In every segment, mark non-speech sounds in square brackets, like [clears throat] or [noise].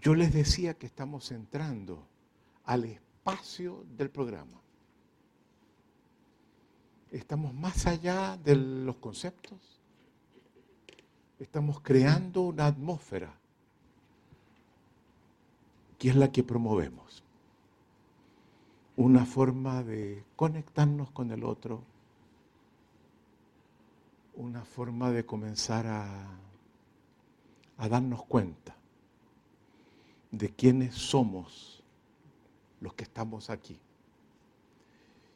Yo les decía que estamos entrando al espacio del programa. Estamos más allá de los conceptos. Estamos creando una atmósfera que es la que promovemos. Una forma de conectarnos con el otro, una forma de comenzar a, darnos cuenta de quiénes somos los que estamos aquí.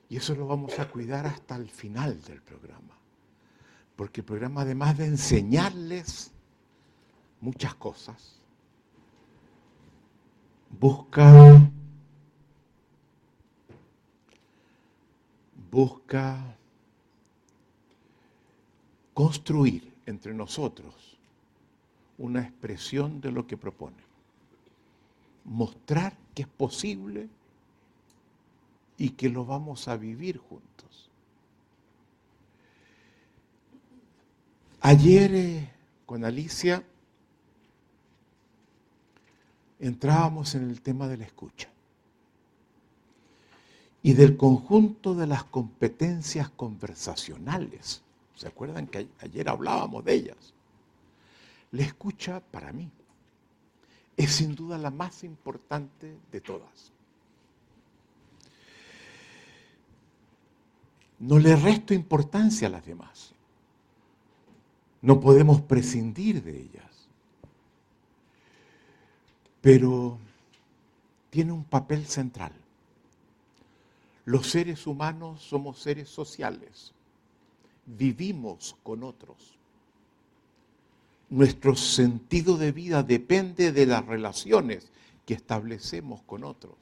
Y eso lo vamos a cuidar hasta el final del programa. Porque el programa, además de enseñarles muchas cosas, busca, busca construir entre nosotros una expresión de lo que propone. Mostrar que es posible y que lo vamos a vivir juntos. Ayer eh, con Alicia entrábamos en el tema de la escucha y del conjunto de las competencias conversacionales. ¿Se acuerdan que ayer hablábamos de ellas? La escucha para mí es sin duda la más importante de todas. No le resto importancia a las demás. No podemos prescindir de ellas. Pero tiene un papel central. Los seres humanos somos seres sociales. Vivimos con otros. Nuestro sentido de vida depende de las relaciones que establecemos con otros.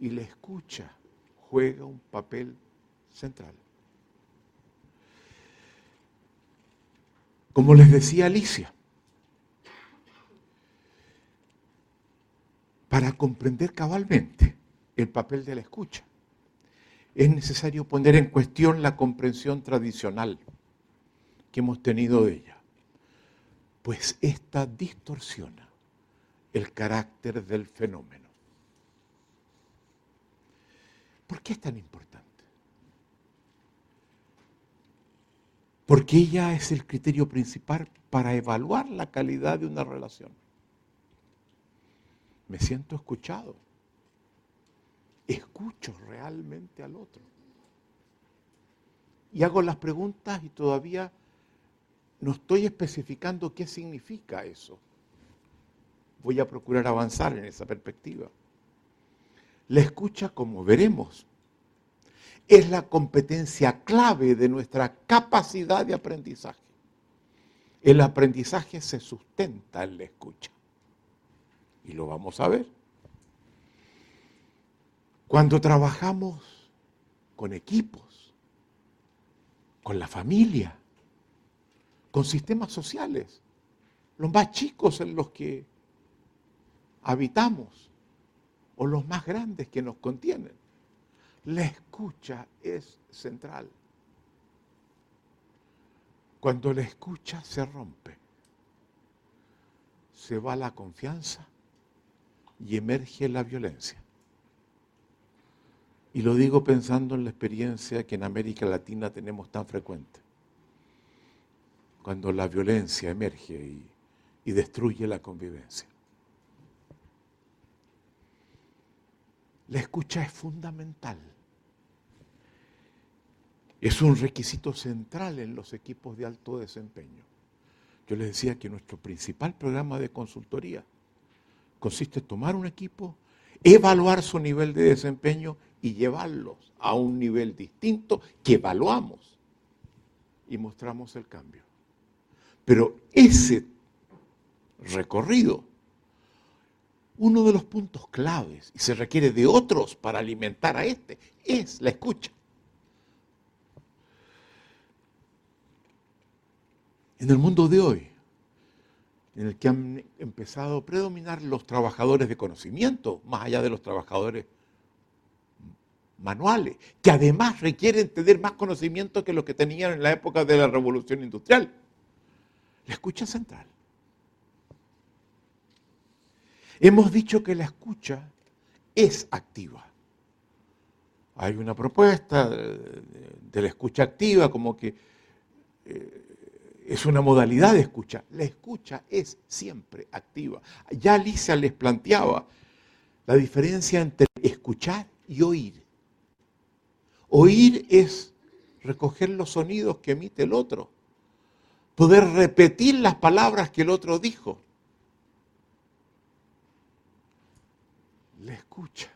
Y la escucha juega un papel central. Como les decía Alicia, para comprender cabalmente el papel de la escucha, es necesario poner en cuestión la comprensión tradicional que hemos tenido de ella, pues esta distorsiona el carácter del fenómeno. ¿Por qué es tan importante? Porque ella es el criterio principal para evaluar la calidad de una relación. Me siento escuchado. Escucho realmente al otro. Y hago las preguntas y todavía no estoy especificando qué significa eso. Voy a procurar avanzar en esa perspectiva. La escucha, como veremos, es la competencia clave de nuestra capacidad de aprendizaje. El aprendizaje se sustenta en la escucha. Y lo vamos a ver. Cuando trabajamos con equipos, con la familia, con sistemas sociales, los más chicos en los que habitamos, o los más grandes que nos contienen. La escucha es central. Cuando la escucha se rompe, se va la confianza y emerge la violencia. Y lo digo pensando en la experiencia que en América Latina tenemos tan frecuente. Cuando la violencia emerge y, destruye la convivencia. La escucha es fundamental. Es un requisito central en los equipos de alto desempeño. Yo les decía que nuestro principal programa de consultoría consiste en tomar un equipo, evaluar su nivel de desempeño y llevarlos a un nivel distinto que evaluamos y mostramos el cambio. Pero ese recorrido uno de los puntos claves, y se requiere de otros para alimentar a este, es la escucha. En el mundo de hoy, en el que han empezado a predominar los trabajadores de conocimiento, más allá de los trabajadores manuales, que además requieren tener más conocimiento que los que tenían en la época de la revolución industrial. La escucha central Hemos dicho que la escucha es activa. Hay una propuesta de la escucha activa como que eh, es una modalidad de escucha. La escucha es siempre activa. Ya Lisa les planteaba la diferencia entre escuchar y oír. Oír es recoger los sonidos que emite el otro, poder repetir las palabras que el otro dijo. La escucha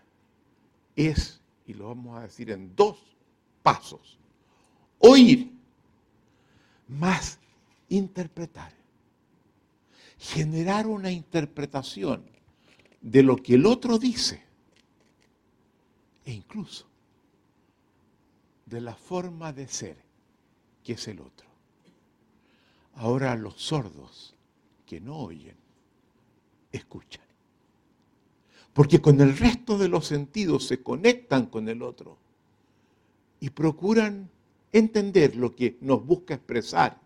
es, y lo vamos a decir en dos pasos, oír más interpretar, generar una interpretación de lo que el otro dice e incluso de la forma de ser que es el otro. Ahora los sordos que no oyen, escuchan. Porque con el resto de los sentidos se conectan con el otro y procuran entender lo que nos busca expresar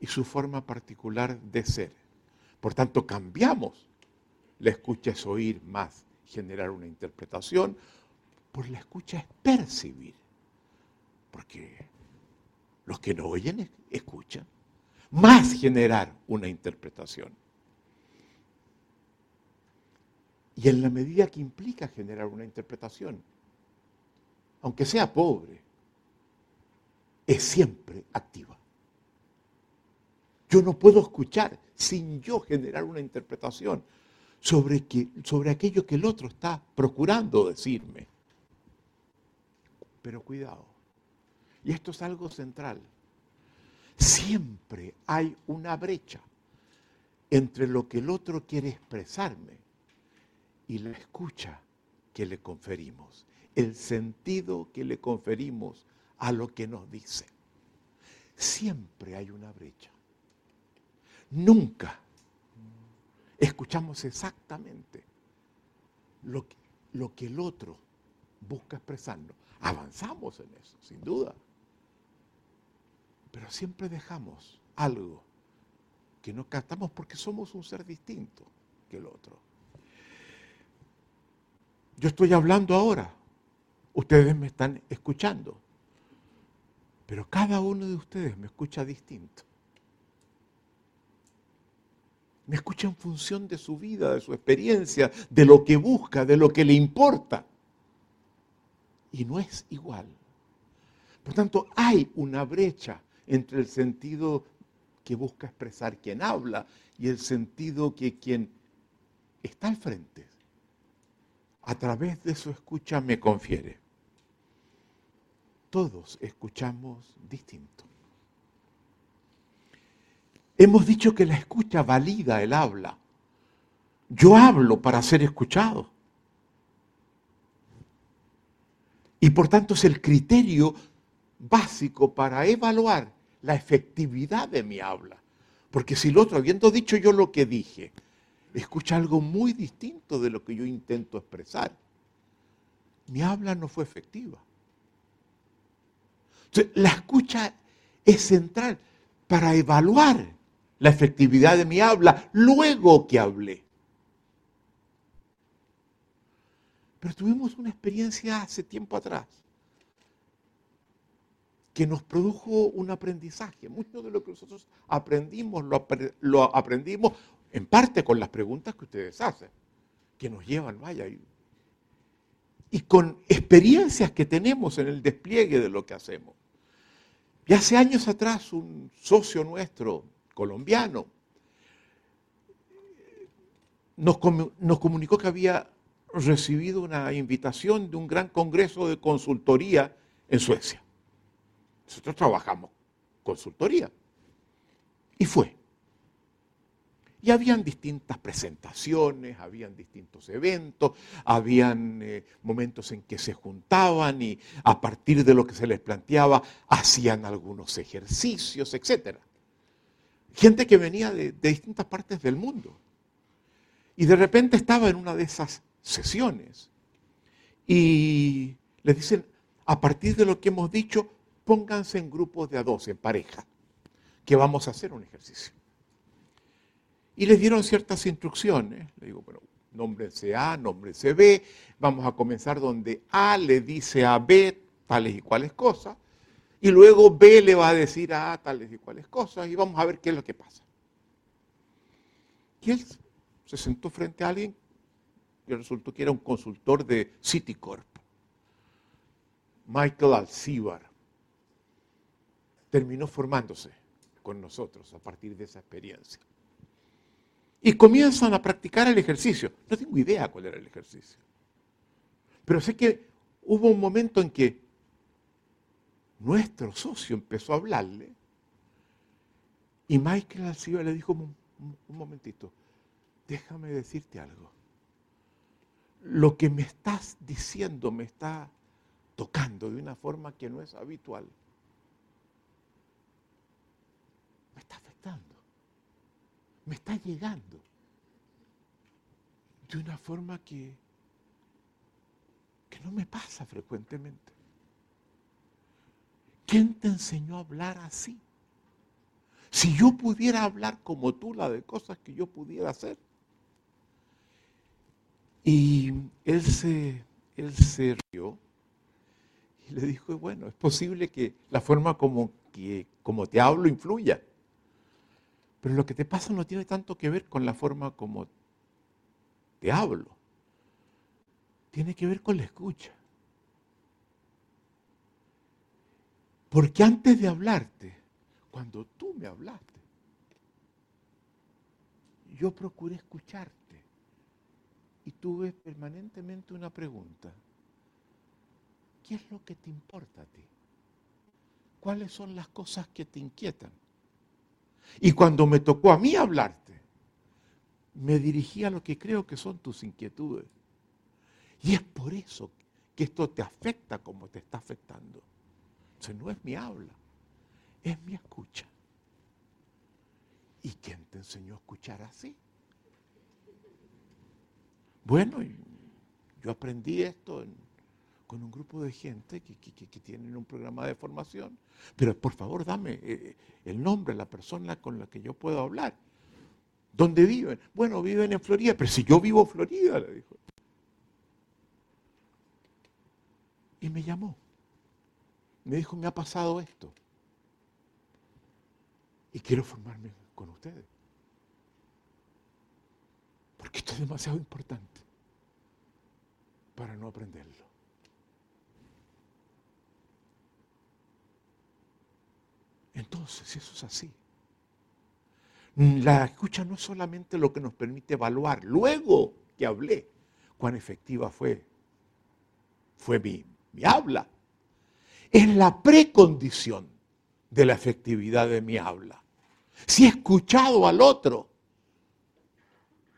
y su forma particular de ser. Por tanto, cambiamos. La escucha es oír más, generar una interpretación. Por la escucha es percibir. Porque los que no oyen escuchan. Más generar una interpretación. Y en la medida que implica generar una interpretación, aunque sea pobre, es siempre activa. Yo no puedo escuchar sin yo generar una interpretación sobre, que, sobre aquello que el otro está procurando decirme. Pero cuidado, y esto es algo central, siempre hay una brecha entre lo que el otro quiere expresarme y la escucha que le conferimos, el sentido que le conferimos a lo que nos dice. Siempre hay una brecha. Nunca escuchamos exactamente lo que, el otro busca expresarnos. Avanzamos en eso, sin duda. Pero siempre dejamos algo que no captamos porque somos un ser distinto que el otro. Yo estoy hablando ahora, ustedes me están escuchando, pero cada uno de ustedes me escucha distinto me escucha en función de su vida, de su experiencia, de lo que busca, de lo que le importa. Y no es igual. Por tanto, hay una brecha entre el sentido que busca expresar quien habla y el sentido que quien está al frente, a través de su escucha me confiere. Todos escuchamos distinto. Hemos dicho que la escucha valida el habla. Yo hablo para ser escuchado. Y por tanto es el criterio básico para evaluar la efectividad de mi habla. Porque si el otro, habiendo dicho yo lo que dije, escucha algo muy distinto de lo que yo intento expresar, mi habla no fue efectiva. Entonces, la escucha es central para evaluar la efectividad de mi habla luego que hablé. Pero tuvimos una experiencia hace tiempo atrás que nos produjo un aprendizaje. Mucho de lo que nosotros aprendimos lo, aprendimos en parte con las preguntas que ustedes hacen, que nos llevan, vaya, y, con experiencias que tenemos en el despliegue de lo que hacemos. Y hace años atrás un socio nuestro, colombiano, nos, comunicó que había recibido una invitación de un gran congreso de consultoría en Suecia. Nosotros trabajamos consultoría. Y fue. Y habían distintas presentaciones, habían distintos eventos, habían eh, momentos en que se juntaban y a partir de lo que se les planteaba hacían algunos ejercicios, etcétera gente que venía de, distintas partes del mundo. Y de repente estaba en una de esas sesiones y les dicen, a partir de lo que hemos dicho, pónganse en grupos de a dos, en pareja, que vamos a hacer un ejercicio. Y les dieron ciertas instrucciones. Le digo, bueno, nómbrense A, nómbrense B. Vamos a comenzar donde A le dice a B tales y cuales cosas. Y luego B le va a decir a A tales y cuales cosas. Y vamos a ver qué es lo que pasa. Y él se sentó frente a alguien y resultó que era un consultor de Citicorp. Michael Alcibar terminó formándose con nosotros a partir de esa experiencia. Y comienzan a practicar el ejercicio. No tengo idea cuál era el ejercicio. Pero sé que hubo un momento en que nuestro socio empezó a hablarle y Michael Alcibar le dijo, un, un momentito, déjame decirte algo. Lo que me estás diciendo me está tocando de una forma que no es habitual. Me está afectando. Me está llegando. De una forma que, que no me pasa frecuentemente. ¿Quién te enseñó a hablar así? Si yo pudiera hablar como tú, la de cosas que yo pudiera hacer. Y él se, él se rió y le dijo, bueno, es posible que la forma como, que, como te hablo influya. Pero lo que te pasa no tiene tanto que ver con la forma como te hablo. Tiene que ver con la escucha. Porque antes de hablarte, cuando tú me hablaste, yo procuré escucharte y tuve permanentemente una pregunta. ¿Qué es lo que te importa a ti? ¿Cuáles son las cosas que te inquietan? Y cuando me tocó a mí hablarte, me dirigí a lo que creo que son tus inquietudes. Y es por eso que esto te afecta como te está afectando. Entonces no es mi habla, es mi escucha. ¿Y quién te enseñó a escuchar así? Bueno, yo aprendí esto con un grupo de gente que, tienen un programa de formación, pero por favor dame eh, el nombre, la persona con la que yo puedo hablar. ¿Dónde viven? Bueno, viven en Florida, pero si yo vivo en Florida, le dijo. Y me llamó. Me dijo, me ha pasado esto. Y quiero formarme con ustedes. Porque esto es demasiado importante para no aprenderlo. Entonces, eso es así, la escucha no es solamente lo que nos permite evaluar, luego que hablé, cuán efectiva fue, fue mi, mi habla. Es la precondición de la efectividad de mi habla. Si he escuchado al otro,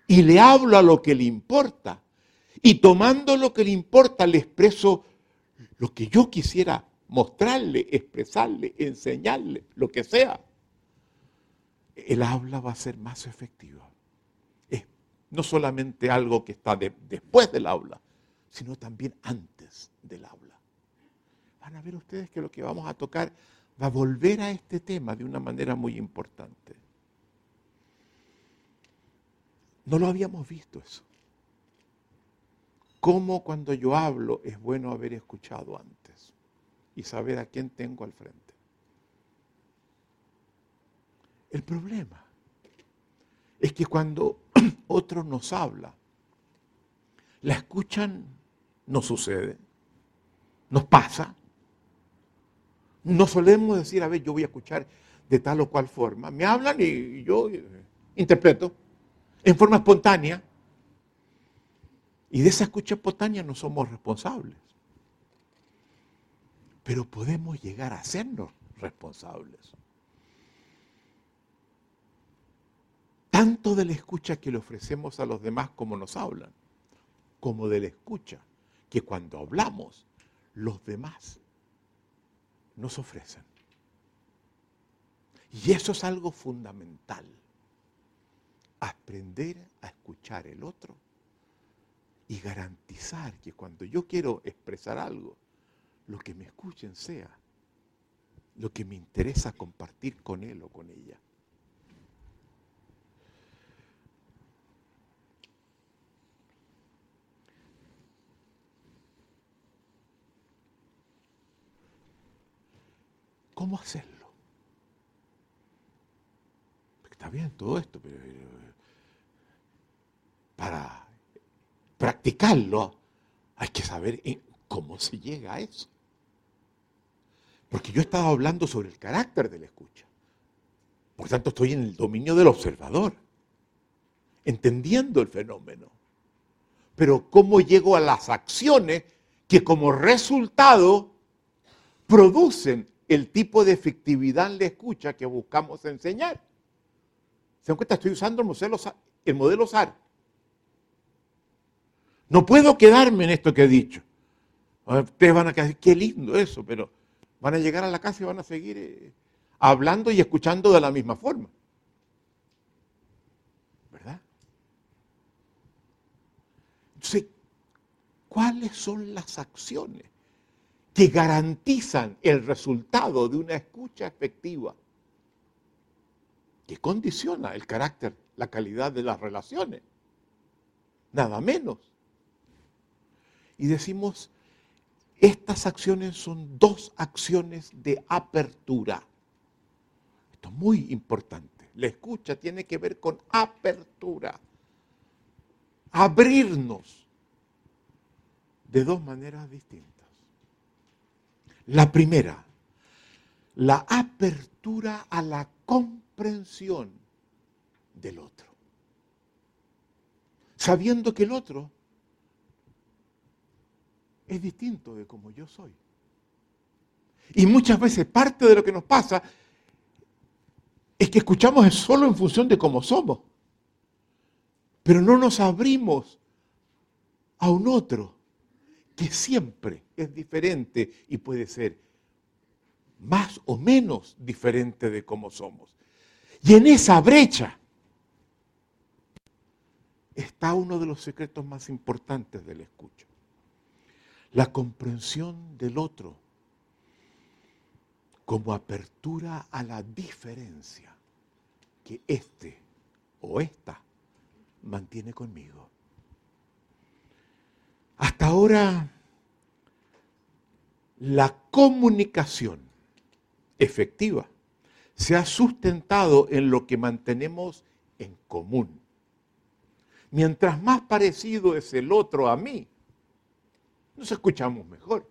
y le hablo a lo que le importa. Y tomando lo que le importa, le expreso lo que yo quisiera mostrarle, expresarle, enseñarle, lo que sea. El habla va a ser más efectiva. Es no solamente algo que está después del habla, sino también antes del habla. Van a ver ustedes que lo que vamos a tocar va a volver a este tema de una manera muy importante. No lo habíamos visto eso. Cómo cuando yo hablo es bueno haber escuchado antes y saber a quién tengo al frente. El problema es que cuando [clears throat] otro nos habla, la escuchan, no sucede, nos pasa. No solemos decir, a ver, yo voy a escuchar de tal o cual forma. Me hablan y yo interpreto en forma espontánea. Y de esa escucha espontánea no somos responsables. Pero podemos llegar a hacernos responsables. Tanto de la escucha que le ofrecemos a los demás como nos hablan, como de la escucha que cuando hablamos los demás nos ofrecen. Y eso es algo fundamental aprender a escuchar el otro y garantizar que cuando yo quiero expresar algo, lo que me escuchen sea lo que me interesa compartir con él o con ella. ¿Cómo hacerlo? Está bien todo esto, pero para practicarlo hay que saber cómo se llega a eso. Porque yo estaba hablando sobre el carácter de la escucha. Por tanto, estoy en el dominio del observador, entendiendo el fenómeno. Pero ¿cómo llego a las acciones que como resultado producen el tipo de efectividad en la escucha que buscamos enseñar? ¿Se dan cuenta? Estoy usando el modelo, el modelo SAR. No puedo quedarme en esto que he dicho. Ustedes van a decir, qué lindo eso, pero van a llegar a la casa y van a seguir eh, hablando y escuchando de la misma forma. ¿Verdad? Entonces, ¿cuáles son las acciones que garantizan el resultado de una escucha efectiva? Que condiciona el carácter, la calidad de las relaciones. Nada menos. Y decimos, estas acciones son dos acciones de apertura muy importante. La escucha tiene que ver con apertura. Abrirnos de dos maneras distintas. La primera, la apertura a la comprensión del otro. Sabiendo que el otro es distinto de como yo soy. Y muchas veces parte de lo que nos pasa es que escuchamos solo en función de cómo somos. Pero no nos abrimos a un otro que siempre es diferente y puede ser más o menos diferente de cómo somos. Y en esa brecha está uno de los secretos más importantes del escucho. La comprensión del otro como apertura a la diferencia que este o esta mantiene conmigo. Hasta ahora, la comunicación efectiva se ha sustentado en lo que mantenemos en común. Mientras más parecido es el otro a mí, nos escuchamos mejor.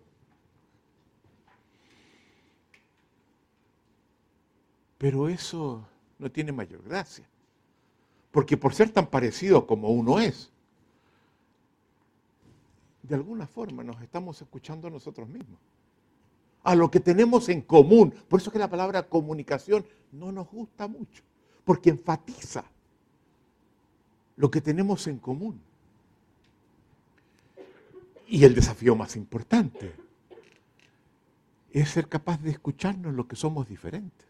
Pero eso no tiene mayor gracia. Porque por ser tan parecido como uno es, de alguna forma nos estamos escuchando a nosotros mismos. A lo que tenemos en común. Por eso que la palabra comunicación no nos gusta mucho. Porque enfatiza lo que tenemos en común. Y el desafío más importante es ser capaz de escucharnos lo que somos diferentes.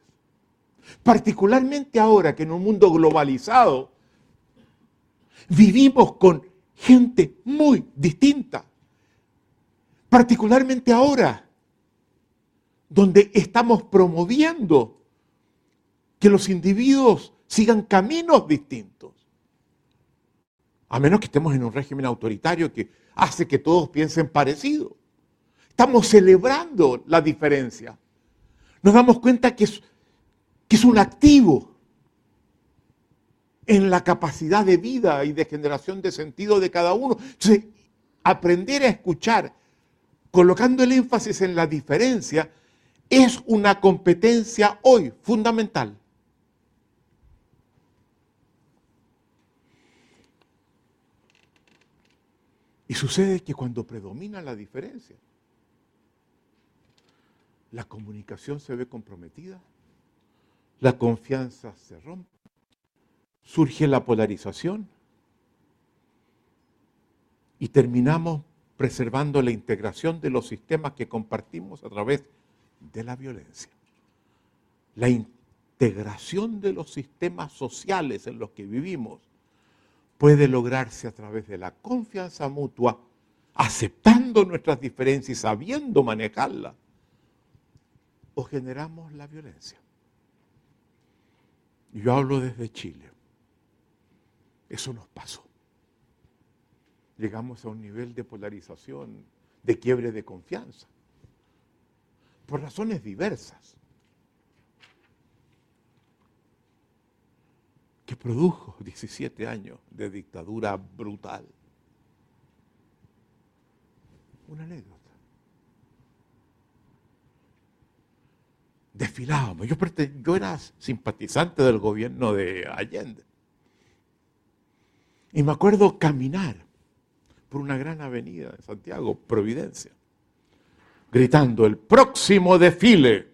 Particularmente ahora que en un mundo globalizado vivimos con gente muy distinta. Particularmente ahora, donde estamos promoviendo que los individuos sigan caminos distintos. A menos que estemos en un régimen autoritario que hace que todos piensen parecido. Estamos celebrando la diferencia. Nos damos cuenta que es que es un activo en la capacidad de vida y de generación de sentido de cada uno. Entonces, aprender a escuchar, colocando el énfasis en la diferencia, es una competencia hoy fundamental. Y sucede que cuando predomina la diferencia, la comunicación se ve comprometida la confianza se rompe, surge la polarización y terminamos preservando la integración de los sistemas que compartimos a través de la violencia. La integración de los sistemas sociales en los que vivimos puede lograrse a través de la confianza mutua, aceptando nuestras diferencias y sabiendo manejarlas, o generamos la violencia. Yo hablo desde Chile. Eso nos pasó. Llegamos a un nivel de polarización, de quiebre de confianza, por razones diversas. Produjo [laughs] 17 años de dictadura brutal. Una anécdota. Desfilábamos. Yo, yo era simpatizante del gobierno de Allende. Y me acuerdo caminar por una gran avenida de Santiago, Providencia, gritando, el próximo desfile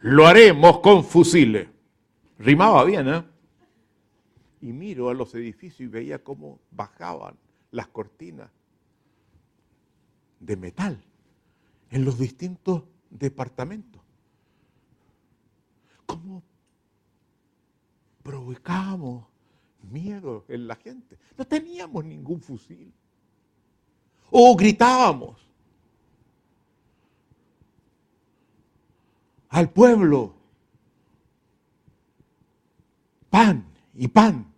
lo haremos con fusiles. Rimaba bien, ¿eh? Y miro a los edificios y veía cómo bajaban las cortinas de metal en los distintos departamentos. ¿Cómo provocábamos miedo en la gente? No teníamos ningún fusil. O gritábamos al pueblo pan y pan,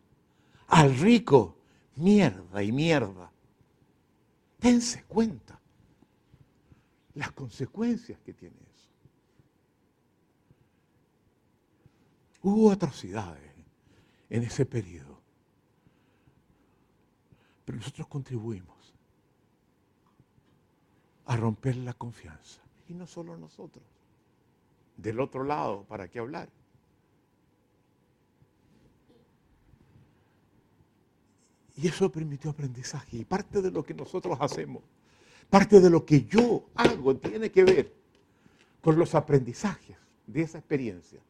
al rico mierda y mierda. Dense cuenta las consecuencias que tiene eso. Hubo atrocidades en ese periodo, pero nosotros contribuimos a romper la confianza. Y no solo nosotros. Del otro lado, ¿para qué hablar? Y eso permitió aprendizaje. Y parte de lo que nosotros hacemos, parte de lo que yo hago, tiene que ver con los aprendizajes de esa experiencia.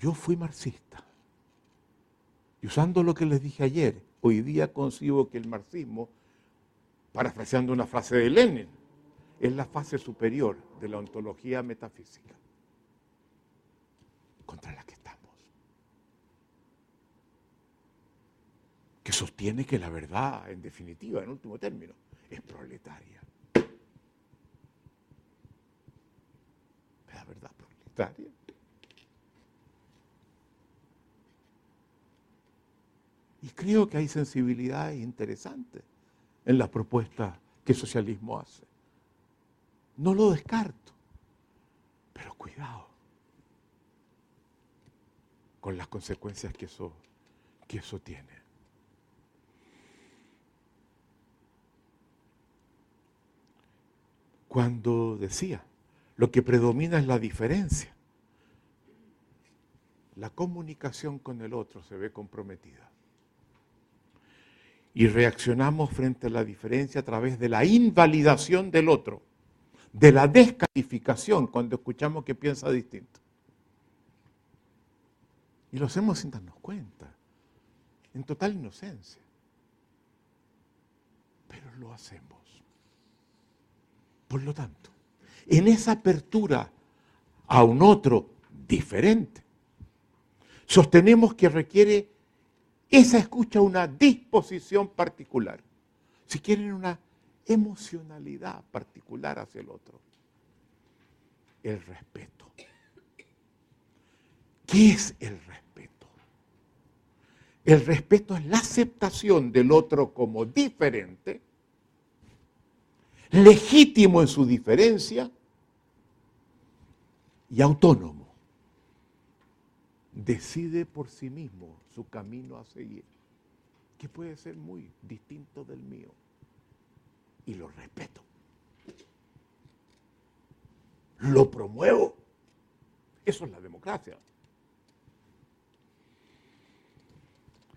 Yo fui marxista. Y usando lo que les dije ayer, hoy día concibo que el marxismo, parafraseando una frase de Lenin, es la fase superior de la ontología metafísica contra la que que sostiene que la verdad, en definitiva, en último término, es proletaria. La verdad proletaria. Y creo que hay sensibilidades interesantes en la propuesta que el socialismo hace. No lo descarto, pero cuidado con las consecuencias que eso, que eso tiene. Cuando decía, lo que predomina es la diferencia. La comunicación con el otro se ve comprometida. Y reaccionamos frente a la diferencia a través de la invalidación del otro, de la descalificación cuando escuchamos que piensa distinto. Y lo hacemos sin darnos cuenta, en total inocencia. Pero lo hacemos. Por lo tanto, en esa apertura a un otro diferente, sostenemos que requiere esa escucha una disposición particular, si quieren una emocionalidad particular hacia el otro. El respeto. ¿Qué es el respeto? El respeto es la aceptación del otro como diferente legítimo en su diferencia y autónomo. Decide por sí mismo su camino a seguir, que puede ser muy distinto del mío. Y lo respeto. Lo promuevo. Eso es la democracia.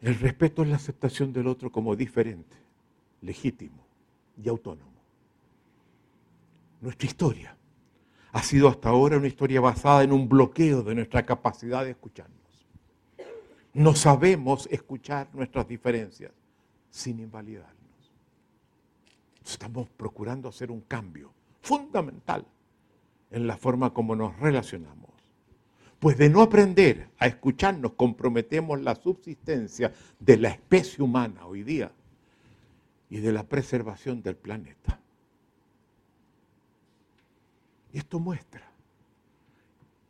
El respeto es la aceptación del otro como diferente, legítimo y autónomo nuestra historia ha sido hasta ahora una historia basada en un bloqueo de nuestra capacidad de escucharnos. No sabemos escuchar nuestras diferencias sin invalidarnos. Estamos procurando hacer un cambio fundamental en la forma como nos relacionamos. Pues de no aprender a escucharnos comprometemos la subsistencia de la especie humana hoy día y de la preservación del planeta. Esto muestra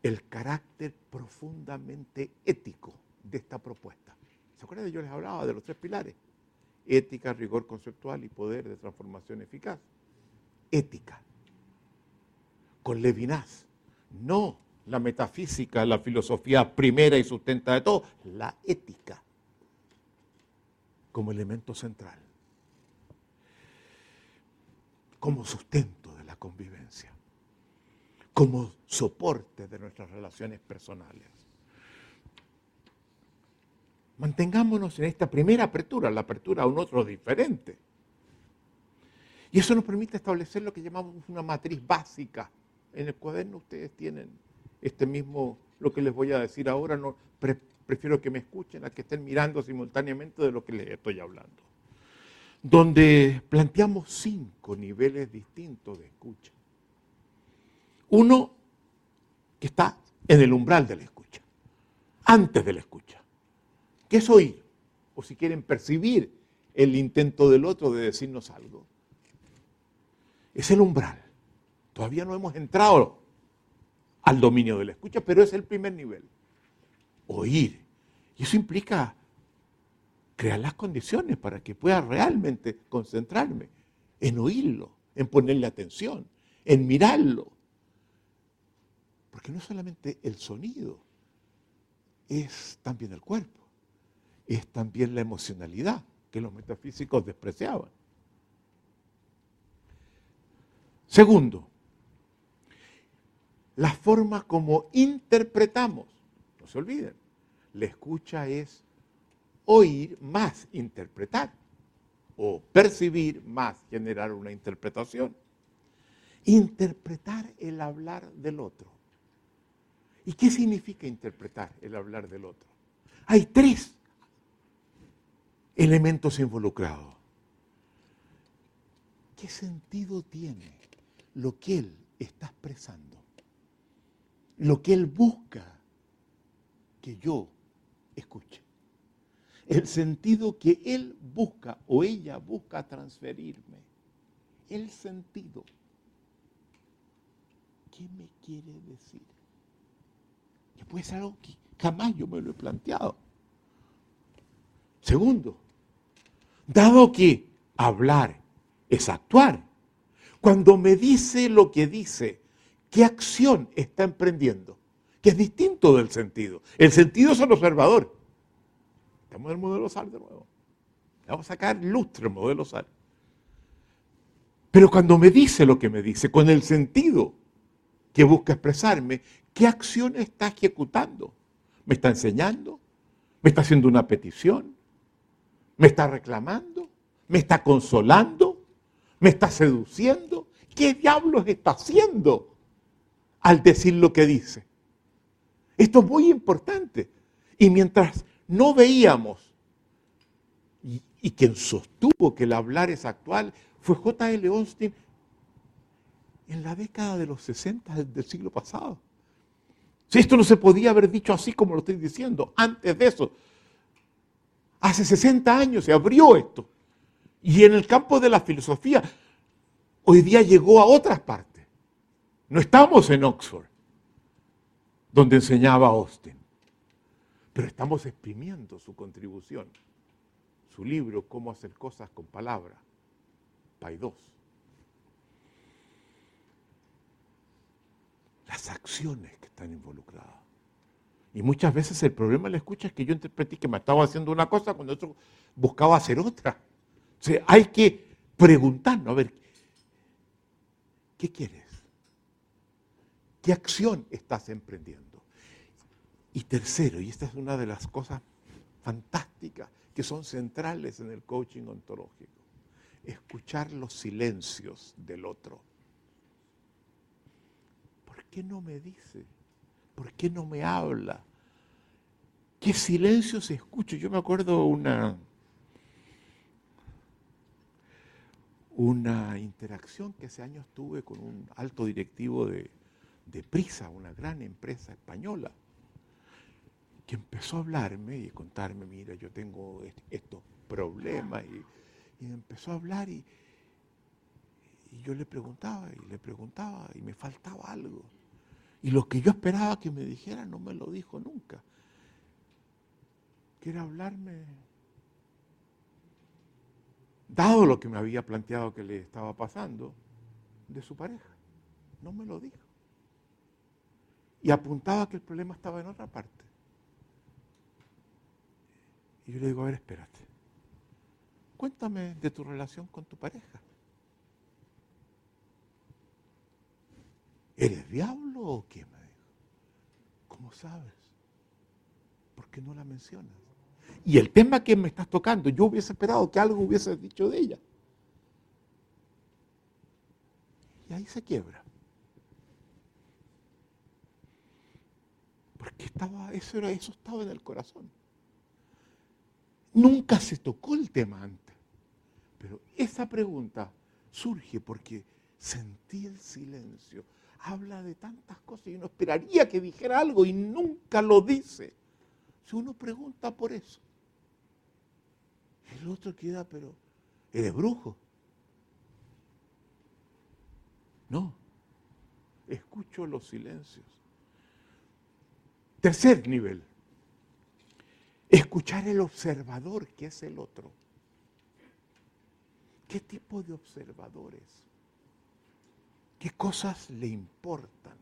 el carácter profundamente ético de esta propuesta. ¿Se acuerdan? Yo les hablaba de los tres pilares. Ética, rigor conceptual y poder de transformación eficaz. Ética. Con Levinas. No la metafísica, la filosofía primera y sustenta de todo, la ética como elemento central, como sustento de la convivencia, como soporte de nuestras relaciones personales. Mantengámonos en esta primera apertura, la apertura a un otro diferente. Y eso nos permite establecer lo que llamamos una matriz básica. En el cuaderno ustedes tienen este mismo, lo que les voy a decir ahora, prefiero que me escuchen a que estén mirando simultáneamente de lo que les estoy hablando. Donde planteamos cinco niveles distintos de escucha. Uno que está en el umbral de la escucha, antes de la escucha, que es oír, o si quieren percibir el intento del otro de decirnos algo. Es el umbral. Todavía no hemos entrado al dominio de la escucha, pero es el primer nivel. Oír. Y eso implica crear las condiciones para que pueda realmente concentrarme en oírlo, en ponerle atención, en mirarlo. Porque no solamente el sonido, es también el cuerpo, es también la emocionalidad que los metafísicos despreciaban. Segundo, la forma como interpretamos. No se olviden, la escucha es oír más interpretar o percibir más generar una interpretación. Interpretar el hablar del otro. ¿Y qué significa interpretar el hablar del otro? Hay tres elementos involucrados. ¿Qué sentido tiene lo que él está expresando? lo que Él busca que yo escuche. El sentido que Él busca o ella busca transferirme. El sentido. ¿Qué me quiere decir? Que puede ser algo que jamás yo me lo he planteado. Segundo, dado que hablar es actuar, cuando me dice lo que dice, ¿Qué acción está emprendiendo? Que es distinto del sentido. El sentido es el observador. Estamos en el modelo SAR de nuevo. Vamos a sacar lustre el modelo SAR. Pero cuando me dice lo que me dice, con el sentido que busca expresarme, ¿qué acción está ejecutando? ¿Me está enseñando? ¿Me está haciendo una petición? ¿Me está reclamando? ¿Me está consolando? ¿Me está seduciendo? ¿Qué diablos está haciendo? al decir lo que dice. Esto es muy importante. Y mientras no veíamos, y, quien sostuvo que el hablar es actual fue J.L. Austin en la década de los 60 del siglo pasado. Si esto no se podía haber dicho así como lo estoy diciendo, antes de eso, hace 60 años se abrió esto. Y en el campo de la filosofía, hoy día llegó a otras partes. No estamos en Oxford, donde enseñaba Austin, pero estamos exprimiendo su contribución, su libro, Cómo hacer cosas con palabras, PAI Las acciones que están involucradas. Y muchas veces el problema de la escucha es que yo interpreté que me estaba haciendo una cosa cuando otro buscaba hacer otra. O hay que preguntarnos, a ver, ¿qué quieres? ¿Qué acción estás emprendiendo? Y tercero, y esta es una de las cosas fantásticas que son centrales en el coaching ontológico, escuchar los silencios del otro. ¿Por qué no me dice? ¿Por qué no me habla? ¿Qué silencios escucho? Yo me acuerdo una, una interacción que hace años tuve con un alto directivo de, de Prisa, una gran empresa española, que empezó a hablarme y contarme, mira, yo tengo estos problemas, y, empezó a hablar y yo le preguntaba y le preguntaba y me faltaba algo. Y lo que yo esperaba que me dijera no me lo dijo nunca. Que era hablarme, dado lo que me había planteado que le estaba pasando, de su pareja. No me lo dijo. y apuntaba que el problema estaba en otra parte. Y yo le digo, a ver, espérate. Cuéntame de tu relación con tu pareja. ¿Eres diablo o qué? Me dijo. ¿Cómo sabes? ¿Por qué no la mencionas? Y el tema que me estás tocando, yo hubiese esperado que algo hubiese dicho de ella. Y ahí se quiebra. Porque estaba, eso, eso estaba en el corazón. Nunca se tocó el tema antes. Pero esa pregunta surge porque sentí el silencio. Habla de tantas cosas y uno esperaría que dijera algo y nunca lo dice. Si uno pregunta por eso. El otro queda, pero, ¿eres brujo? No. Escucho los silencios. Tercer nivel. Escuchar el observador, que es el otro. ¿Qué tipo de observadores? ¿Qué cosas le importan?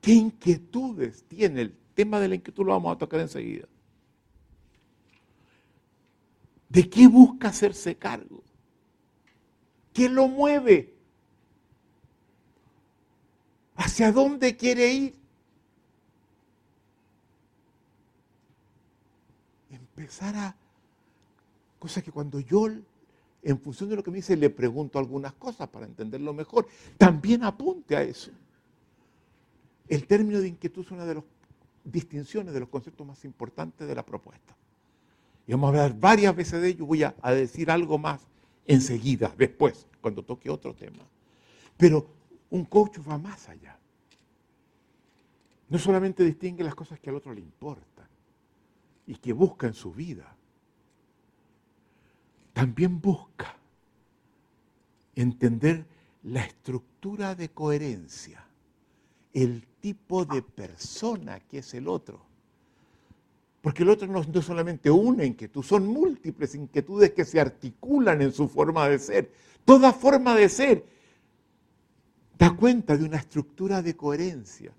¿Qué inquietudes tiene? El tema de la inquietud lo vamos a tocar enseguida. ¿De qué busca hacerse cargo? ¿Qué lo mueve? ¿Hacia dónde quiere ir? Empezar a... Cosa que cuando yo, en función de lo que me dice, le pregunto algunas cosas para entenderlo mejor, también apunte a eso. El término de inquietud es una de las distinciones de los conceptos más importantes de la propuesta. Y vamos a hablar varias veces de ello, voy a, a decir algo más enseguida, después, cuando toque otro tema. Pero un coach va más allá. No solamente distingue las cosas que al otro le importan y que busca en su vida, también busca entender la estructura de coherencia, el tipo de persona que es el otro. Porque el otro no, es solamente una inquietud, son múltiples inquietudes que se articulan en su forma de ser. Toda forma de ser da cuenta de una estructura de coherencia,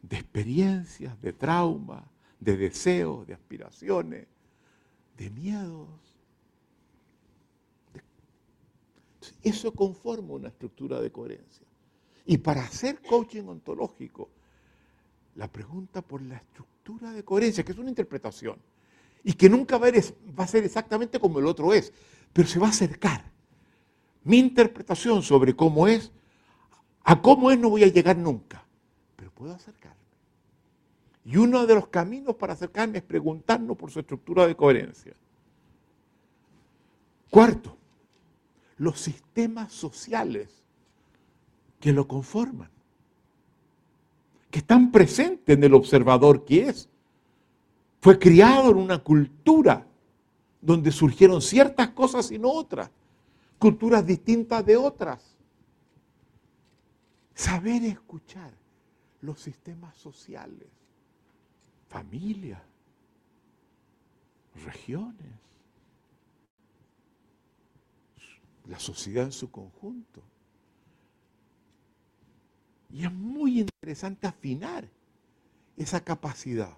de experiencias, de trauma, de deseos, de aspiraciones, de miedos. Eso conforma una estructura de coherencia. Y para hacer coaching ontológico, la pregunta por la estructura de coherencia, que es una interpretación, y que nunca va a ser exactamente como el otro es, pero se va a acercar. Mi interpretación sobre cómo es a cómo es no voy a llegar nunca, pero puedo acercarme. Y uno de los caminos para acercarme es preguntarnos por su estructura de coherencia. Cuarto, los sistemas sociales que lo conforman, que están presentes en el observador que es. Fue criado en una cultura donde surgieron ciertas cosas y no otras, culturas distintas de otras. Saber escuchar los sistemas sociales, familia, regiones, la sociedad en su conjunto. Y es muy interesante afinar esa capacidad.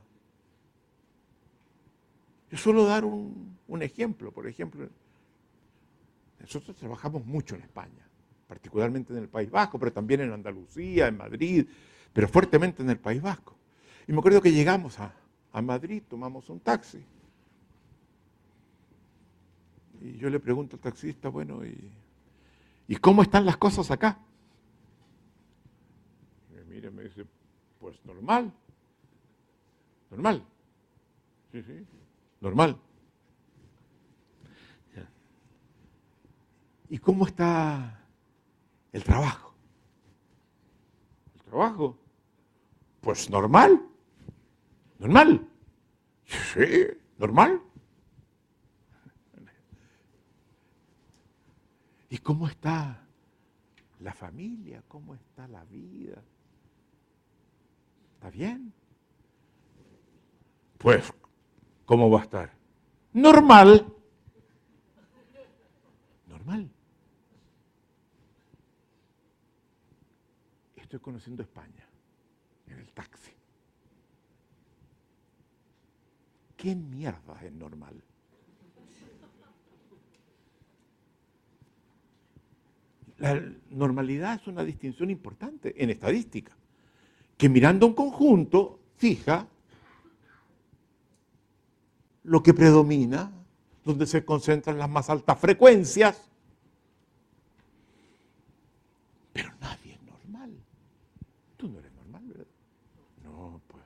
Yo suelo dar un, un, ejemplo. Por ejemplo, nosotros trabajamos mucho en España particularmente en el País Vasco, pero también en Andalucía, en Madrid, pero fuertemente en el País Vasco. Y me acuerdo que llegamos a, Madrid, tomamos un taxi. Y yo le pregunto al taxista, bueno, ¿y, cómo están las cosas acá? Y me mira me dice, pues normal. Normal. Sí, sí, normal. ¿Y cómo está el trabajo. ¿El trabajo? Pues normal. Normal. Sí, normal. ¿Y cómo está la familia? ¿Cómo está la vida? ¿Está bien? Pues, ¿cómo va a estar? Normal. Normal. estoy conociendo España. taxi. ¿Qué mierda es normal? La normalidad es una distinción importante en estadística, que mirando un conjunto fija lo que predomina, donde se concentran las más altas frecuencias, pero nadie es normal. Tú no eres normal, ¿verdad? No, pues.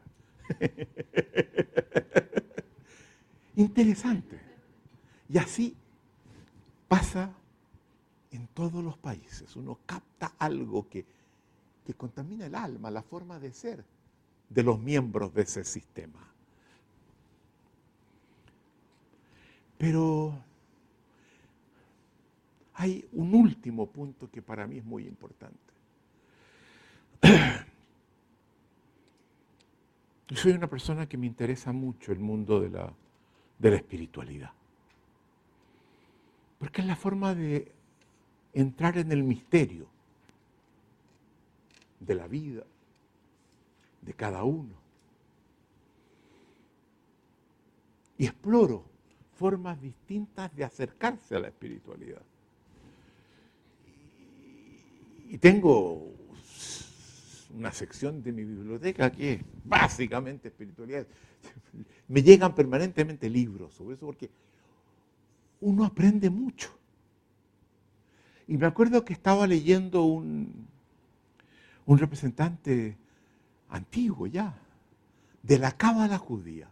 [laughs] Interesante. Y así pasa todos los países. Uno capta algo que, que contamina el alma, la forma de ser de los miembros de ese sistema. Pero hay un último punto que para mí es muy importante. [clears throat] Yo soy una persona que me interesa mucho el mundo de la, de la espiritualidad. Porque es la forma de entrar en el misterio de la vida, de cada uno. Y exploro formas distintas de acercarse a la espiritualidad. Y tengo una sección de mi biblioteca que es básicamente espiritualidad. [laughs] Me llegan permanentemente libros sobre eso porque uno aprende mucho. Y me acuerdo que estaba leyendo un, un representante antiguo ya, de la cábala judía,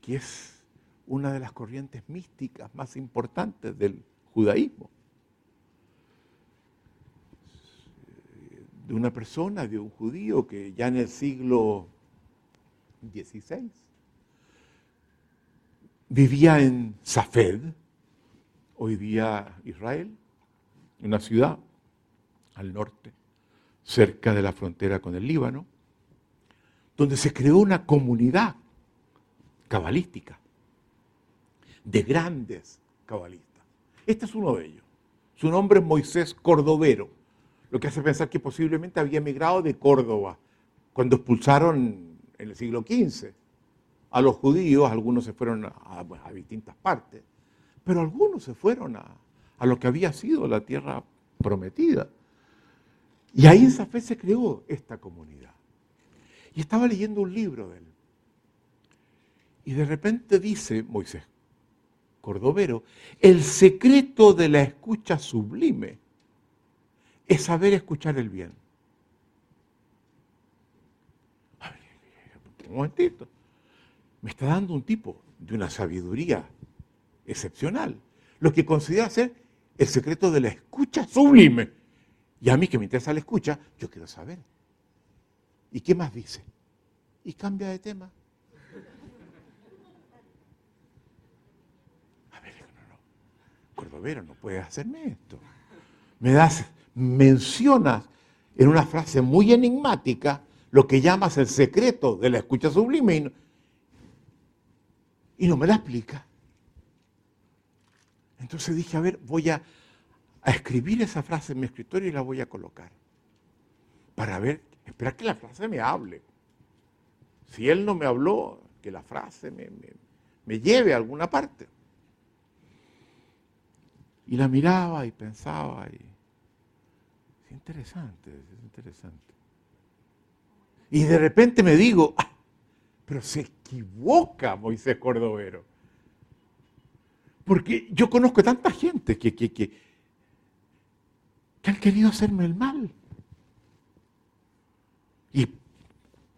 que es una de las corrientes místicas más importantes del judaísmo. De una persona, de un judío que ya en el siglo XVI vivía en Safed, hoy día Israel, una ciudad al norte, cerca de la frontera con el Líbano, donde se creó una comunidad cabalística de grandes cabalistas. Este es uno de ellos. Su nombre es Moisés Cordovero, lo que hace pensar que posiblemente había emigrado de Córdoba cuando expulsaron en el siglo XV a los judíos, algunos se fueron a, distintas partes, pero algunos se fueron a, a, lo que había sido la tierra prometida. Y ahí en Safé se creó esta comunidad. Y estaba leyendo un libro de él. Y de repente dice Moisés Cordovero, el secreto de la escucha sublime es saber escuchar el bien. Un momentito. Me está dando un tipo de una sabiduría excepcional. Lo que considera ser el secreto de la escucha sublime. Y a mí que me interesa la escucha, yo quiero saber. ¿Y qué más dice? Y cambia de tema. A ver, no, no. Cordovero, no puedes hacerme esto. Me das, mencionas en una frase muy enigmática lo que llamas el secreto de la escucha sublime y no, y no me la explica. Entonces dije, a ver, voy a escribir esa frase en mi escritorio y la voy a colocar. Para ver, esperar que la frase me hable. Si él no me habló, que la frase me, lleve a alguna parte. Y la miraba y pensaba y... Es interesante, es interesante. Y de repente me digo, ah, pero se equivoca Moisés Cordovero. Porque yo conozco tanta gente que, que, que, que han querido hacerme el mal. Y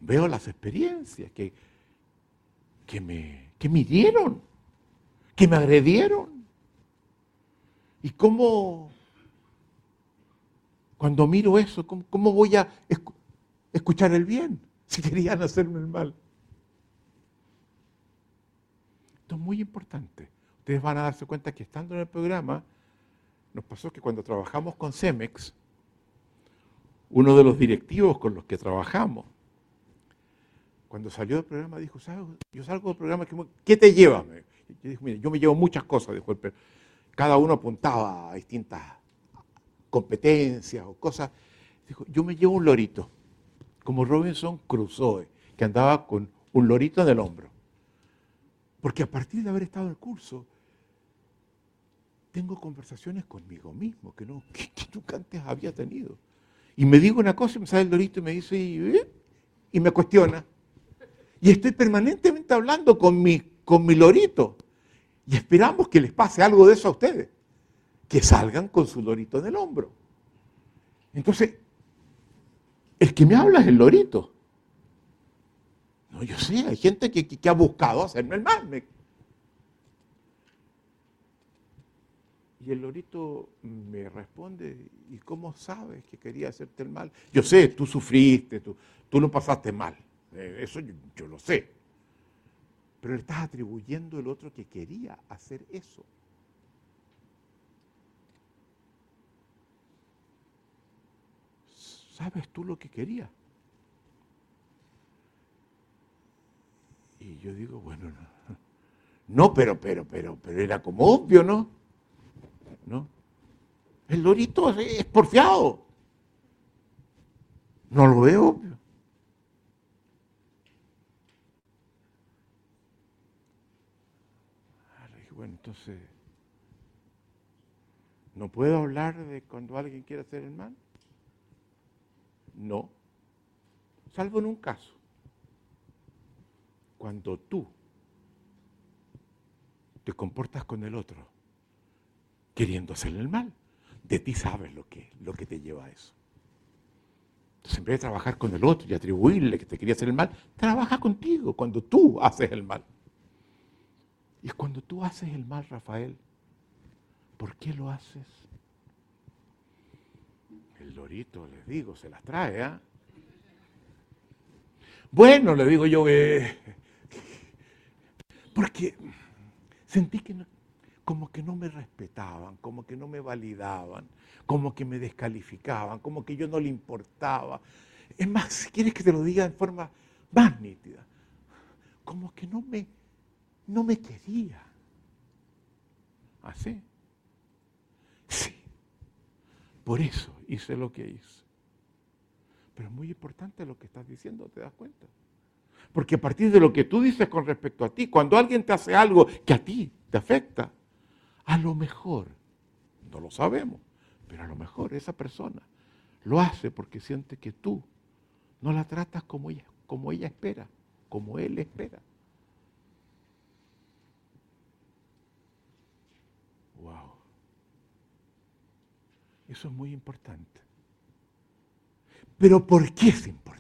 veo las experiencias que, que, me, que me hirieron, que me agredieron. Y cómo, cuando miro eso, cómo, voy a escuchar el bien [laughs] si querían hacerme el mal. Esto es muy importante. Ustedes van a darse cuenta que estando en el programa, nos pasó que cuando trabajamos con Cemex, uno de los directivos con los que trabajamos, cuando salió del programa dijo, ¿sabes? Yo salgo del programa, ¿qué te llevas? Yo dije, mire, yo me llevo muchas cosas, dijo el Cada uno apuntaba a distintas competencias o cosas. Dijo, yo me llevo un lorito como Robinson Crusoe, que andaba con un lorito en el hombro. Porque a partir de haber estado en el curso, tengo conversaciones conmigo mismo que, no, [laughs] que, nunca antes había tenido. Y me digo una cosa y me sale el lorito y me dice, y, ¿eh? y me cuestiona. Y estoy permanentemente hablando con mi, con mi lorito. Y esperamos que les pase algo de eso a ustedes. Que salgan con su lorito en el hombro. Entonces, el que me habla es el lorito. No, yo sé, hay gente que, ha buscado hacerme el mal. Y el lorito me responde, ¿y cómo sabes que quería hacerte el mal? Yo sé, tú sufriste, tú, tú lo pasaste mal. Eh, eso yo, lo sé. Pero le estás atribuyendo el otro que quería hacer eso. ¿Sabes tú lo que quería? Y yo digo, bueno, no, [laughs] no pero, pero, pero, pero era como obvio, ¿no? ¿No? El lorito es porfiado. No lo veo. Bueno, entonces, ¿no puedo hablar de cuando alguien quiere hacer el mal? No, salvo en un caso cuando tú te comportas con el otro queriendo hacerle el mal, de ti sabes lo que, lo que te lleva a eso. Entonces, en vez de trabajar con el otro y atribuirle que te quería hacer el mal, trabaja contigo cuando tú haces el mal. Y cuando tú haces el mal, Rafael, ¿por qué lo haces? El lorito, les digo, se las trae, ¿ah? Bueno, le digo yo, eh, porque sentí que como que no me respetaban, como que no me validaban, como que me descalificaban, como que yo no le importaba. Es más, si quieres que te lo diga de forma más nítida, como que no me, no me quería. ¿Así? Sí. Por eso hice lo que hice. Pero es muy importante lo que estás diciendo, ¿te das cuenta? Porque a partir de lo que tú dices con respecto a ti, cuando alguien te hace algo que a ti te afecta, a lo mejor, no lo sabemos, pero a lo mejor esa persona lo hace porque siente que tú no la tratas como ella, como ella espera, como él espera. Wow. Eso es muy importante. Pero ¿por qué es importante?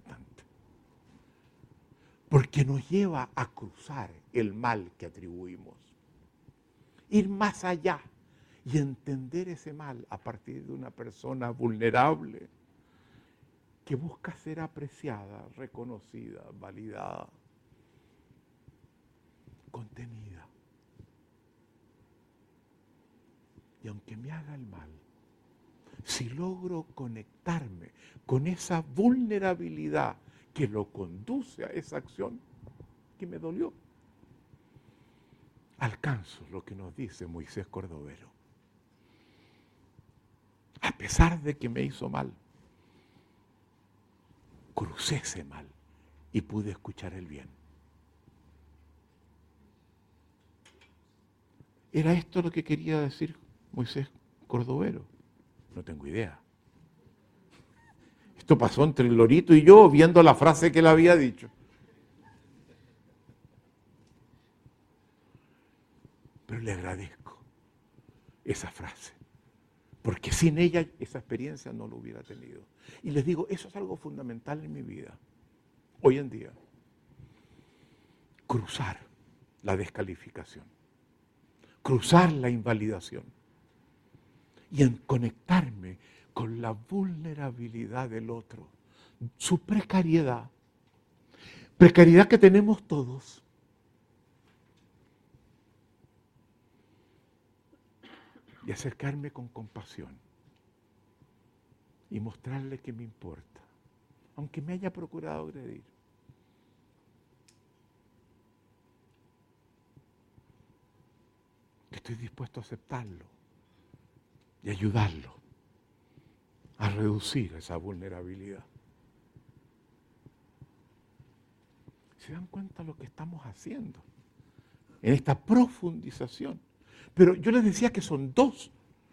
porque nos lleva a cruzar el mal que atribuimos. Ir más allá y entender ese mal a partir de una persona vulnerable que busca ser apreciada, reconocida, validada, contenida. Y aunque me haga el mal, si logro conectarme con esa vulnerabilidad que lo conduce a esa acción que me dolió. Alcanzo lo que nos dice Moisés Cordovero. A pesar de que me hizo mal, crucé ese mal y pude escuchar el bien. ¿Era esto lo que quería decir Moisés Cordovero? No tengo idea. Esto pasó entre el lorito y yo viendo la frase que él había dicho. Le agradezco esa frase, porque sin ella esa experiencia no lo hubiera tenido. Y les digo, eso es algo fundamental en mi vida, hoy en día. Cruzar la descalificación, cruzar la invalidación y en conectarme con la vulnerabilidad del otro, su precariedad, precariedad que tenemos todos. Y acercarme con compasión y mostrarle que me importa, aunque me haya procurado agredir. Estoy dispuesto a aceptarlo y ayudarlo a reducir esa vulnerabilidad. ¿Se dan cuenta lo que estamos haciendo? En esta profundización. Pero yo les decía que son dos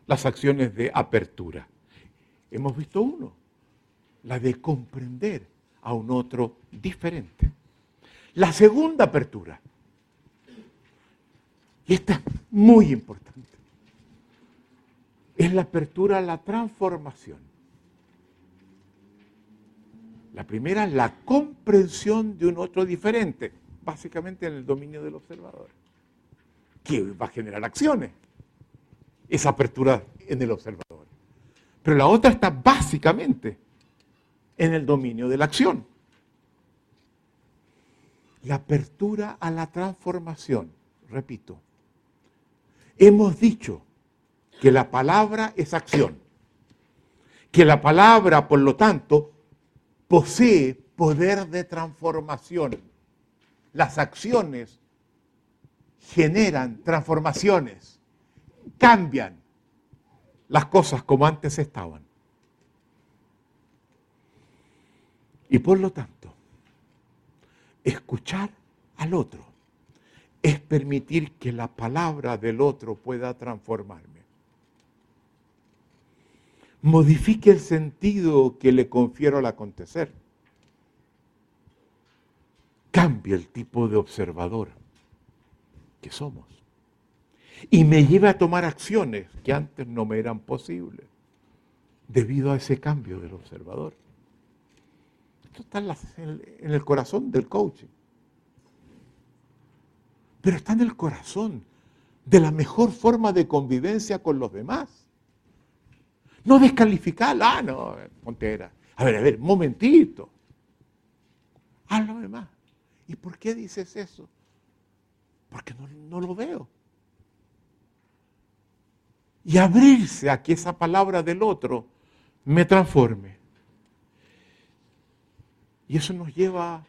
las acciones de apertura. Hemos visto uno, la de comprender a un otro diferente. La segunda apertura, y esta es muy importante, es la apertura a la transformación. La primera la comprensión de un otro diferente, básicamente en el dominio del observador, que va a generar acciones. Esa apertura en el observador. Pero la otra está básicamente en el dominio de la acción. La apertura a la transformación, repito. Hemos dicho que la palabra es acción, que la palabra, por lo tanto, posee poder de transformación. Las acciones generan transformaciones, cambian las cosas como antes estaban. Y por lo tanto, escuchar al otro es permitir que la palabra del otro pueda transformarme. Modifique el sentido que le confiero al acontecer. Cambie el tipo de observador que somos. Y me lleve a tomar acciones que antes no me eran posibles debido a ese cambio del observador. Esto está en el corazón del coaching. Pero está en el corazón de la mejor forma de convivencia con los demás. No descalificar, ah, no, Montera. A ver, a ver, momentito. Háblame más. ¿Y por qué dices eso? Porque no, lo veo. Y abrirse a que esa palabra del otro me transforme. Y eso nos lleva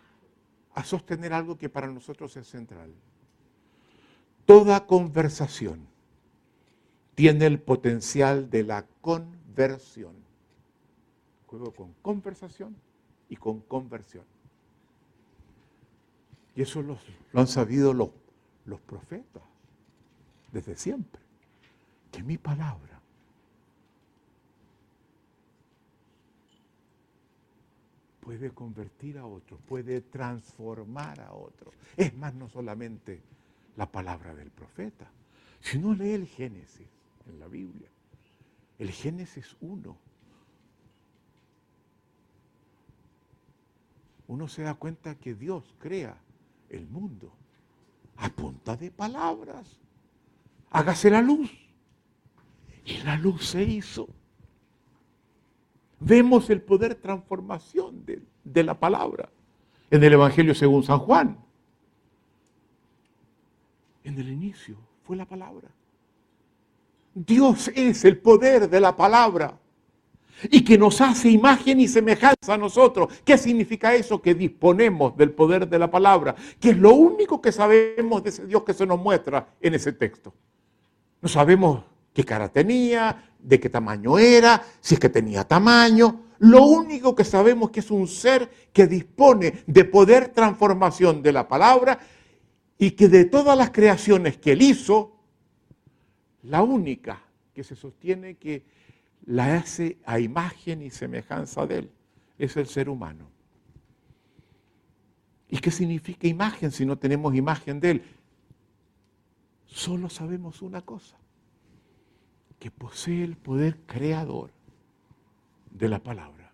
a sostener algo que para nosotros es central. Toda conversación tiene el potencial de la conversión. Juego con conversación y con conversión. Y eso lo han sabido los, los profetas desde siempre. Que mi palabra puede convertir a otro, puede transformar a otro. Es más, no solamente la palabra del profeta, sino lee el Génesis en la Biblia. El Génesis 1. Uno se da cuenta que Dios crea el mundo a punta de palabras. Hágase la luz. Y la luz se hizo vemos el poder transformación de, de la palabra en el Evangelio según San Juan. En el inicio fue la palabra. Dios es el poder de la palabra y que nos hace imagen y semejanza a nosotros. ¿Qué significa eso? Que disponemos del poder de la palabra, que es lo único que sabemos de ese Dios que se nos muestra en ese texto. No sabemos qué cara tenía, de qué tamaño era, si es que tenía tamaño. Lo único que sabemos es que es un ser que dispone de poder transformación de la palabra y que de todas las creaciones que él hizo, la única que se sostiene que la hace a imagen y semejanza de él es el ser humano. ¿Y qué significa imagen si no tenemos imagen de él? Solo sabemos una cosa, que posee el poder creador de la palabra.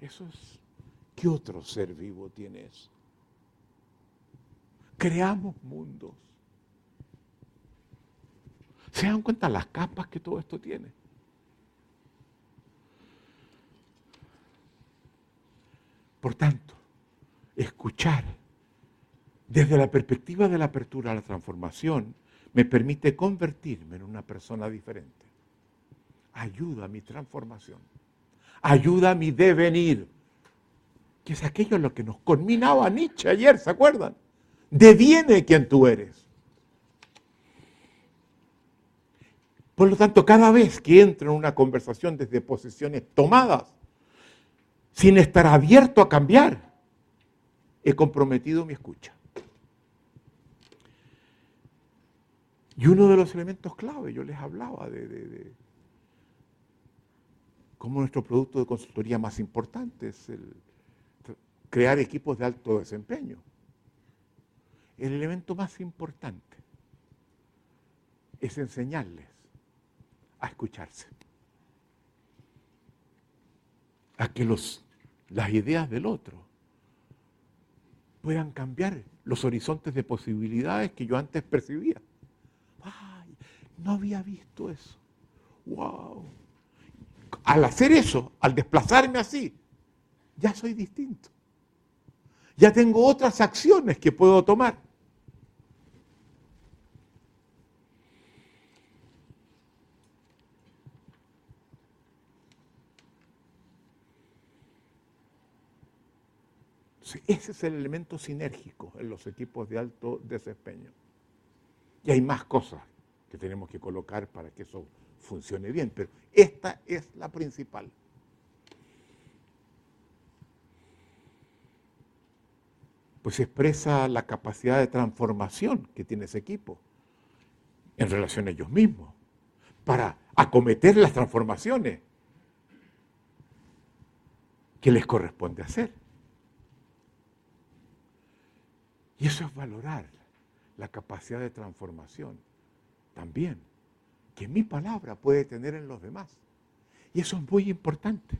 Eso es, ¿qué otro ser vivo tiene eso? Creamos mundos. ¿Se dan cuenta las capas que todo esto tiene? Por tanto, escuchar desde la perspectiva de la apertura a la transformación, me permite convertirme en una persona diferente. Ayuda a mi transformación. Ayuda a mi devenir. Que es aquello en lo que nos conminaba Nietzsche ayer, ¿se acuerdan? Deviene quien tú eres. Por lo tanto, cada vez que entro en una conversación desde posiciones tomadas, sin estar abierto a cambiar, he comprometido mi escucha. Y uno de los elementos clave, yo les hablaba de, cómo nuestro producto de consultoría más importante es el crear equipos de alto desempeño. El elemento más importante es enseñarles a escucharse, a que los, las ideas del otro puedan cambiar los horizontes de posibilidades que yo antes percibía. ¡Ay! No había visto eso. ¡Wow! Al hacer eso, al desplazarme así, ya soy distinto. Ya tengo otras acciones que puedo tomar. Ese es el elemento sinérgico en los equipos de alto desempeño. Y hay más cosas que tenemos que colocar para que eso funcione bien, pero esta es la principal. Pues expresa la capacidad de transformación que tiene ese equipo en relación a ellos mismos, para acometer las transformaciones que les corresponde hacer. Y eso es valorar la capacidad de transformación también que mi palabra puede tener en los demás. Y eso es muy importante.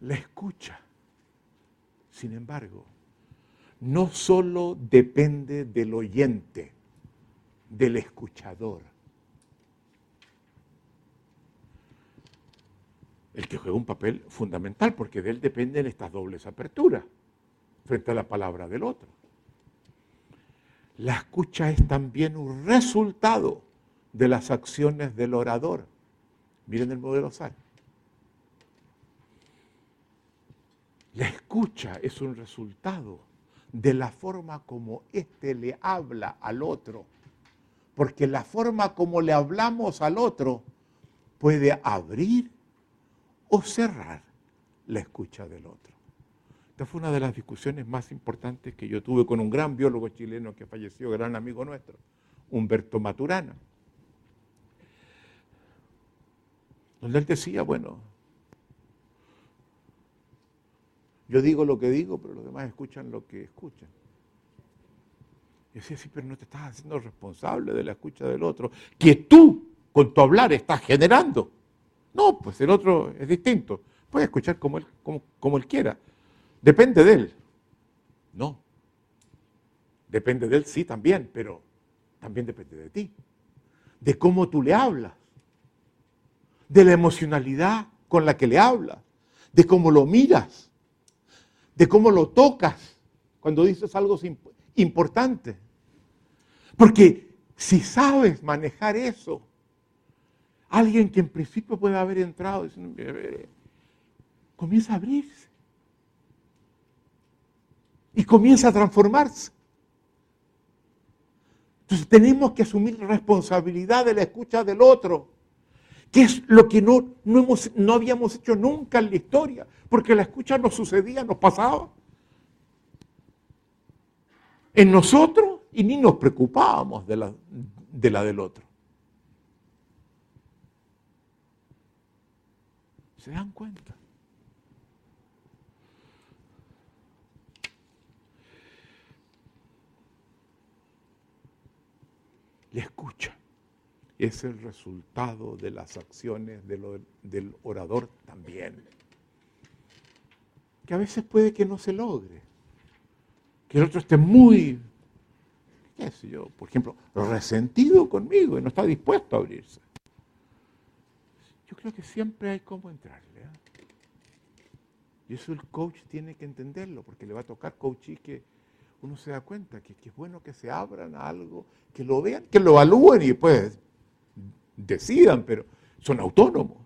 La escucha, sin embargo, no solo depende del oyente, del escuchador. El que juega un papel fundamental porque de él dependen estas dobles aperturas frente a la palabra del otro. La escucha es también un resultado de las acciones del orador. Miren el modelo SAR. La escucha es un resultado de la forma como éste le habla al otro. Porque la forma como le hablamos al otro puede abrir o cerrar la escucha del otro. Esta fue una de las discusiones más importantes que yo tuve con un gran biólogo chileno que falleció, gran amigo nuestro, Humberto Maturana. Donde él decía, bueno, yo digo lo que digo, pero los demás escuchan lo que escuchan. Y decía, sí, pero no te estás haciendo responsable de la escucha del otro, que tú, con tu hablar, estás generando. No, pues el otro es distinto. Puede escuchar como él, como él quiera. Depende de él. No. Depende de él, sí, también, pero también depende de ti. De cómo tú le hablas. De la emocionalidad con la que le hablas. De cómo lo miras. De cómo lo tocas cuando dices algo importante. Porque si sabes manejar eso, alguien que en principio puede haber entrado, comienza a abrirse y comienza a transformarse. Entonces tenemos que asumir responsabilidad de la escucha del otro, que es lo que no, no, hemos, no habíamos hecho nunca en la historia, porque la escucha nos sucedía, nos pasaba. En nosotros y ni nos preocupábamos de la, de la del otro. ¿Se dan cuenta? Le escucha. Es el resultado de las acciones del orador también. Que a veces puede que no se logre. Que el otro esté muy, qué sé yo, por ejemplo, resentido conmigo y no está dispuesto a abrirse. Yo creo que siempre hay cómo entrarle. ¿eh? Y eso el coach tiene que entenderlo, porque le va a tocar coaches que uno se da cuenta que, es bueno que se abran a algo, que lo vean, que lo evalúen y después decidan, pero son autónomos.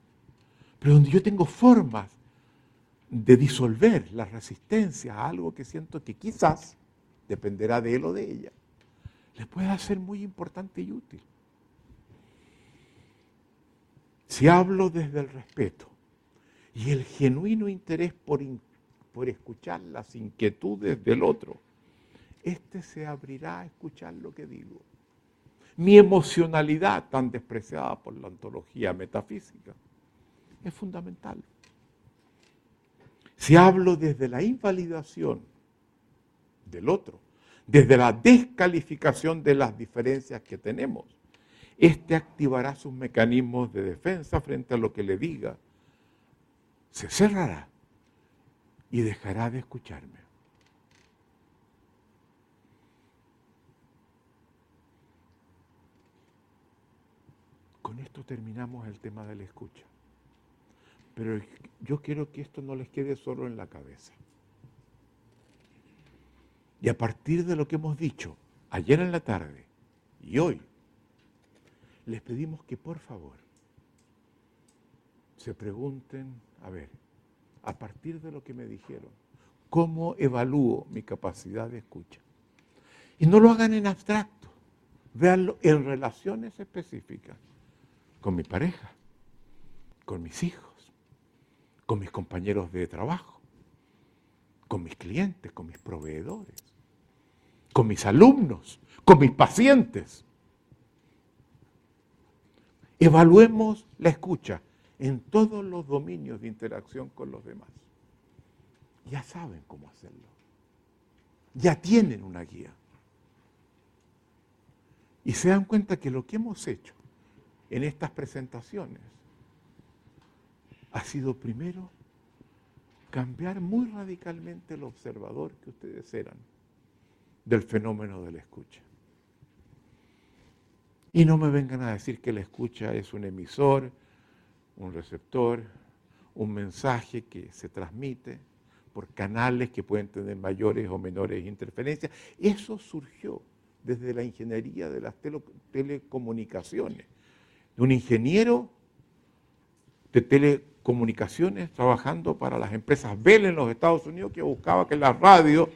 Pero donde yo tengo formas de disolver la resistencia a algo que siento que quizás dependerá de él o de ella, les puede ser muy importante y útil. Si hablo desde el respeto, y el genuino interés por, por escuchar las inquietudes del otro, este se abrirá a escuchar lo que digo. Mi emocionalidad, tan despreciada por la ontología metafísica, es fundamental. Si hablo desde la invalidación del otro, desde la descalificación de las diferencias que tenemos, este activará sus mecanismos de defensa frente a lo que le diga. Se cerrará y dejará de escucharme. Con esto terminamos el tema de la escucha. Pero yo quiero que esto no les quede solo en la cabeza. Y a partir de lo que hemos dicho ayer en la tarde y hoy, les pedimos que por favor se pregunten, a ver, a partir de lo que me dijeron, ¿cómo evalúo mi capacidad de escucha? Y no lo hagan en abstracto, véanlo en relaciones específicas, con mi pareja, con mis hijos, con mis compañeros de trabajo, con mis clientes, con mis proveedores, con mis alumnos, con mis pacientes. Evaluemos la escucha en todos los dominios de interacción con los demás. Ya saben cómo hacerlo. Ya tienen una guía. Y se dan cuenta que lo que hemos hecho en estas presentaciones ha sido primero cambiar muy radicalmente el observador que ustedes eran del fenómeno de la escucha. Y no me vengan a decir que la escucha es un emisor, un receptor, un mensaje que se transmite por canales que pueden tener mayores o menores interferencias. Eso surgió desde la ingeniería de las telecomunicaciones, de un ingeniero de telecomunicaciones trabajando para las empresas Bell en los Estados Unidos que buscaba que la radio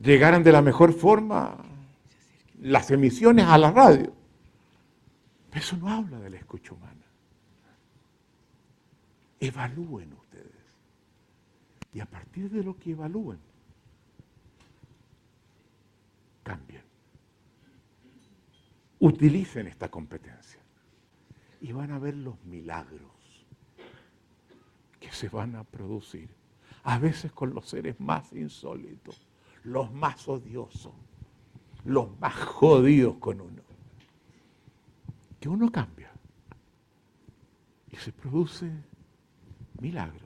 llegaran de la mejor forma las emisiones a la radio. eso no habla de la escucha humana. Evalúen ustedes. Y a partir de lo que evalúen, cambien. Utilicen esta competencia. Y van a ver los milagros que se van a producir. A veces con los seres más insólitos los más odiosos, los más jodidos con uno. Que uno cambia y se produce milagro.